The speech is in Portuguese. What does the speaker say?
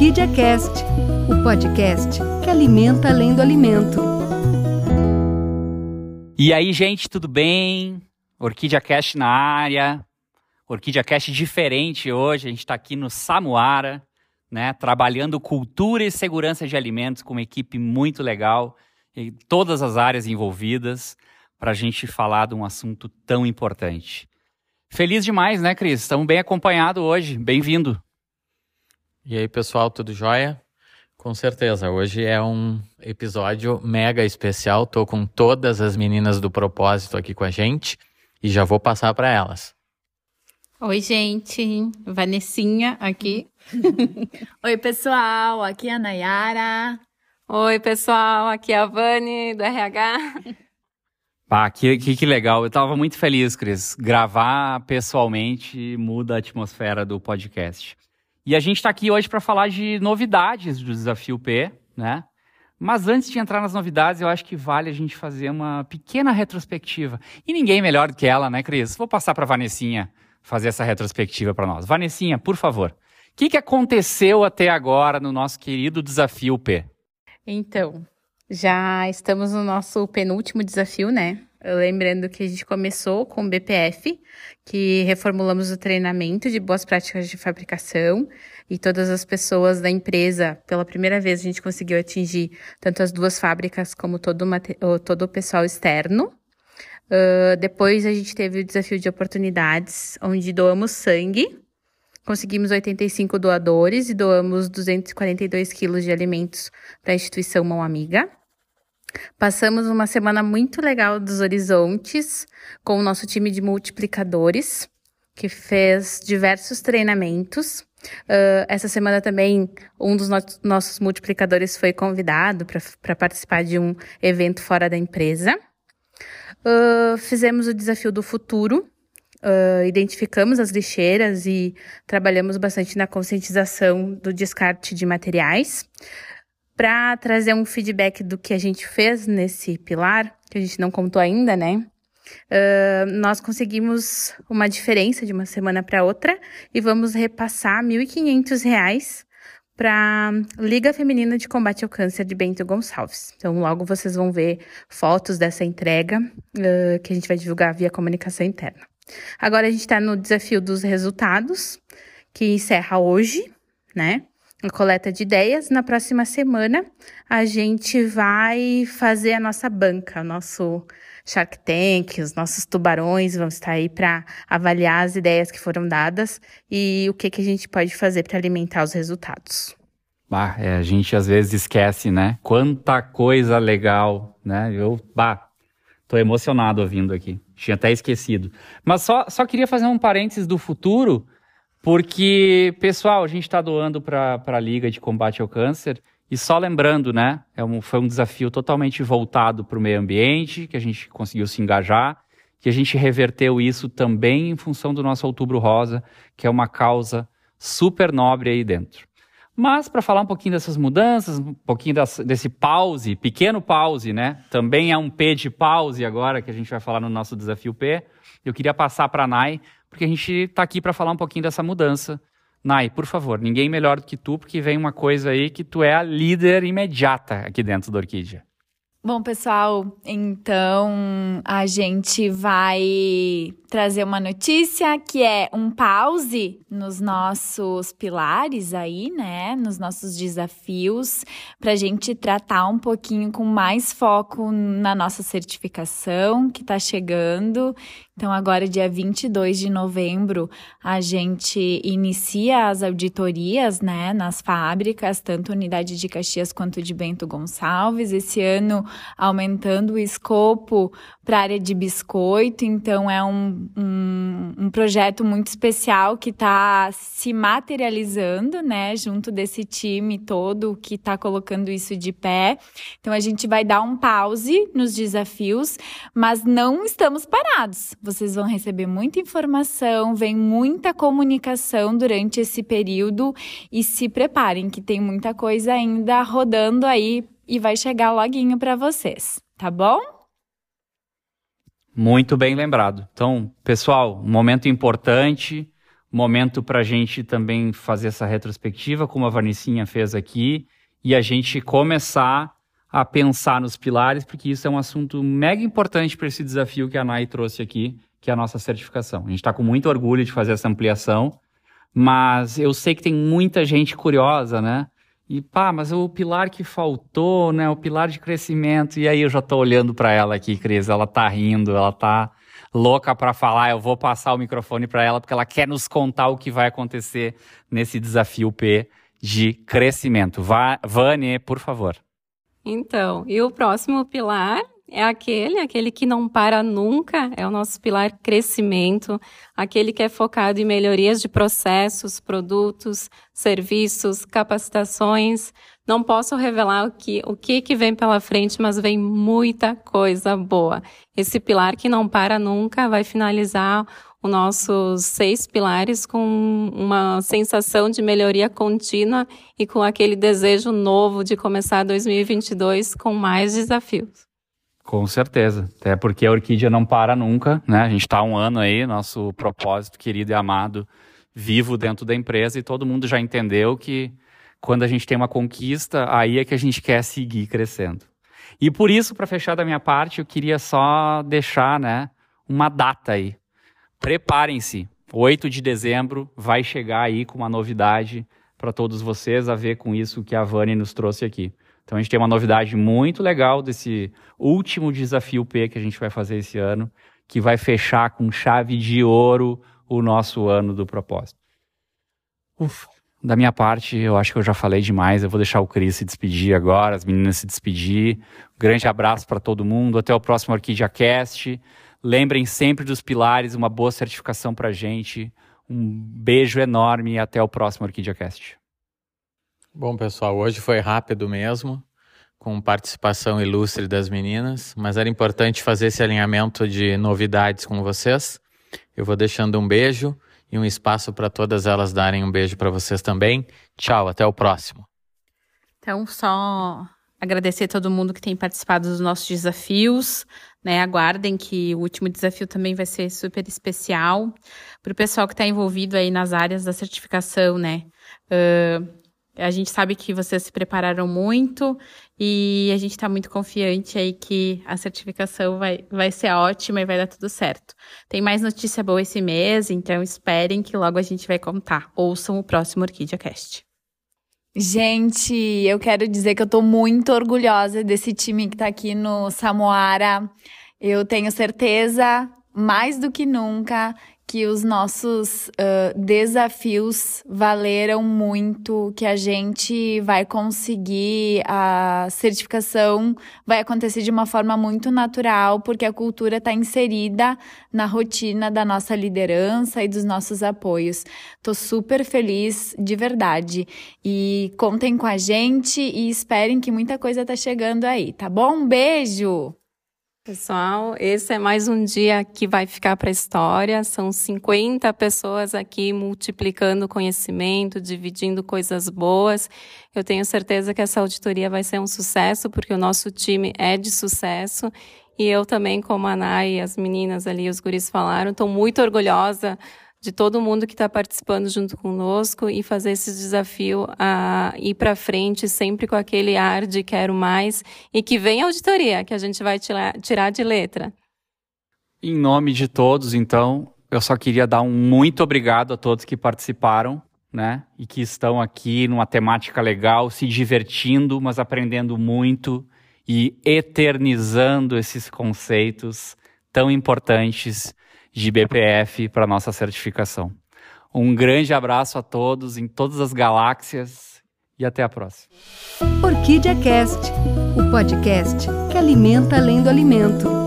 Orquídea Cast, o podcast que alimenta além do alimento. E aí, gente, tudo bem? Orquídea Cast na área. Orquídea Cast diferente hoje. A gente está aqui no Samuara, né? Trabalhando cultura e segurança de alimentos com uma equipe muito legal e todas as áreas envolvidas para a gente falar de um assunto tão importante. Feliz demais, né, Cris? Estamos bem acompanhados hoje. Bem-vindo. E aí, pessoal, tudo jóia? Com certeza, hoje é um episódio mega especial. Tô com todas as meninas do propósito aqui com a gente e já vou passar para elas. Oi, gente. Vanessinha aqui. Oi, pessoal. Aqui é a Nayara. Oi, pessoal. Aqui é a Vani do RH. Ah, que, que, que legal. Eu estava muito feliz, Cris. Gravar pessoalmente muda a atmosfera do podcast. E a gente está aqui hoje para falar de novidades do Desafio P, né? Mas antes de entrar nas novidades, eu acho que vale a gente fazer uma pequena retrospectiva. E ninguém melhor do que ela, né, Cris? Vou passar para Vanessinha fazer essa retrospectiva para nós. Vanessinha, por favor. O que, que aconteceu até agora no nosso querido Desafio P? Então, já estamos no nosso penúltimo desafio, né? Lembrando que a gente começou com o BPF, que reformulamos o treinamento de boas práticas de fabricação e todas as pessoas da empresa, pela primeira vez, a gente conseguiu atingir tanto as duas fábricas como todo o, todo o pessoal externo. Uh, depois a gente teve o desafio de oportunidades, onde doamos sangue. Conseguimos 85 doadores e doamos 242 quilos de alimentos para a instituição Mão Amiga. Passamos uma semana muito legal dos horizontes com o nosso time de multiplicadores, que fez diversos treinamentos. Uh, essa semana também um dos no nossos multiplicadores foi convidado para participar de um evento fora da empresa. Uh, fizemos o desafio do futuro, uh, identificamos as lixeiras e trabalhamos bastante na conscientização do descarte de materiais para trazer um feedback do que a gente fez nesse pilar, que a gente não contou ainda, né? Uh, nós conseguimos uma diferença de uma semana para outra e vamos repassar R$ 1.500 para Liga Feminina de Combate ao Câncer de Bento Gonçalves. Então, logo vocês vão ver fotos dessa entrega uh, que a gente vai divulgar via comunicação interna. Agora a gente está no desafio dos resultados, que encerra hoje, né? A coleta de ideias. Na próxima semana, a gente vai fazer a nossa banca, o nosso Shark Tank, os nossos tubarões vão estar aí para avaliar as ideias que foram dadas e o que, que a gente pode fazer para alimentar os resultados. Bah, é, a gente às vezes esquece, né? Quanta coisa legal, né? Eu, bah, tô emocionado ouvindo aqui. Tinha até esquecido. Mas só, só queria fazer um parênteses do futuro porque, pessoal, a gente está doando para a Liga de Combate ao Câncer. E só lembrando, né? É um, foi um desafio totalmente voltado para o meio ambiente, que a gente conseguiu se engajar, que a gente reverteu isso também em função do nosso Outubro Rosa, que é uma causa super nobre aí dentro. Mas para falar um pouquinho dessas mudanças, um pouquinho das, desse pause, pequeno pause, né? Também é um P de pause agora que a gente vai falar no nosso desafio P. Eu queria passar para a Nai porque a gente está aqui para falar um pouquinho dessa mudança. Nai, por favor, ninguém melhor do que tu, porque vem uma coisa aí que tu é a líder imediata aqui dentro da Orquídea. Bom, pessoal, então a gente vai trazer uma notícia que é um pause nos nossos pilares aí, né? Nos nossos desafios, para a gente tratar um pouquinho com mais foco na nossa certificação que está chegando. Então, agora, dia 22 de novembro, a gente inicia as auditorias, né, nas fábricas, tanto unidade de Caxias quanto de Bento Gonçalves. Esse ano, aumentando o escopo para a área de biscoito. Então, é um, um, um projeto muito especial que está se materializando, né, junto desse time todo que está colocando isso de pé. Então, a gente vai dar um pause nos desafios, mas não estamos parados vocês vão receber muita informação, vem muita comunicação durante esse período e se preparem que tem muita coisa ainda rodando aí e vai chegar loguinho para vocês, tá bom? Muito bem lembrado. Então, pessoal, um momento importante, momento para a gente também fazer essa retrospectiva, como a Varnicinha fez aqui, e a gente começar a pensar nos pilares, porque isso é um assunto mega importante para esse desafio que a NAI trouxe aqui, que é a nossa certificação. A gente está com muito orgulho de fazer essa ampliação, mas eu sei que tem muita gente curiosa, né? E pá, mas o pilar que faltou, né? O pilar de crescimento. E aí eu já estou olhando para ela aqui, Cris, ela tá rindo, ela tá louca para falar. Eu vou passar o microfone para ela porque ela quer nos contar o que vai acontecer nesse desafio P de crescimento. Va Vânia, por favor. Então, e o próximo pilar é aquele, aquele que não para nunca, é o nosso pilar crescimento, aquele que é focado em melhorias de processos, produtos, serviços, capacitações. Não posso revelar o que, o que, que vem pela frente, mas vem muita coisa boa. Esse pilar que não para nunca vai finalizar os nossos seis pilares com uma sensação de melhoria contínua e com aquele desejo novo de começar 2022 com mais desafios. Com certeza, até porque a orquídea não para nunca, né? A gente está um ano aí, nosso propósito querido e amado, vivo dentro da empresa e todo mundo já entendeu que quando a gente tem uma conquista, aí é que a gente quer seguir crescendo. E por isso, para fechar da minha parte, eu queria só deixar, né, uma data aí preparem-se. 8 de dezembro vai chegar aí com uma novidade para todos vocês a ver com isso que a Vani nos trouxe aqui. Então a gente tem uma novidade muito legal desse último desafio P que a gente vai fazer esse ano, que vai fechar com chave de ouro o nosso ano do propósito. Ufa. Da minha parte, eu acho que eu já falei demais. Eu vou deixar o Cris se despedir agora, as meninas se despedir. Um grande abraço para todo mundo. Até o próximo Orquídea Cast. Lembrem sempre dos pilares, uma boa certificação para gente. Um beijo enorme e até o próximo OrquídeaCast. Bom, pessoal, hoje foi rápido mesmo, com participação ilustre das meninas, mas era importante fazer esse alinhamento de novidades com vocês. Eu vou deixando um beijo e um espaço para todas elas darem um beijo para vocês também. Tchau, até o próximo. Então, só agradecer a todo mundo que tem participado dos nossos desafios. Né? Aguardem que o último desafio também vai ser super especial. Para o pessoal que está envolvido aí nas áreas da certificação, né? Uh, a gente sabe que vocês se prepararam muito e a gente está muito confiante aí que a certificação vai, vai ser ótima e vai dar tudo certo. Tem mais notícia boa esse mês, então esperem que logo a gente vai contar. Ouçam o próximo Orquídea Cast. Gente, eu quero dizer que eu tô muito orgulhosa desse time que tá aqui no Samoara. Eu tenho certeza, mais do que nunca, que os nossos uh, desafios valeram muito, que a gente vai conseguir a certificação, vai acontecer de uma forma muito natural, porque a cultura está inserida na rotina da nossa liderança e dos nossos apoios. Tô super feliz, de verdade. E contem com a gente e esperem que muita coisa tá chegando aí, tá bom? Um beijo! Pessoal, esse é mais um dia que vai ficar para a história. São 50 pessoas aqui multiplicando conhecimento, dividindo coisas boas. Eu tenho certeza que essa auditoria vai ser um sucesso, porque o nosso time é de sucesso. E eu também, como a Ana e as meninas ali, os guris falaram, estou muito orgulhosa de todo mundo que está participando junto conosco e fazer esse desafio a ir para frente sempre com aquele ar de quero mais e que vem a auditoria que a gente vai tirar de letra. Em nome de todos, então, eu só queria dar um muito obrigado a todos que participaram, né? E que estão aqui numa temática legal, se divertindo, mas aprendendo muito e eternizando esses conceitos tão importantes de BPF para nossa certificação. Um grande abraço a todos em todas as galáxias e até a próxima. Orquídea Cast, o podcast que alimenta além do alimento.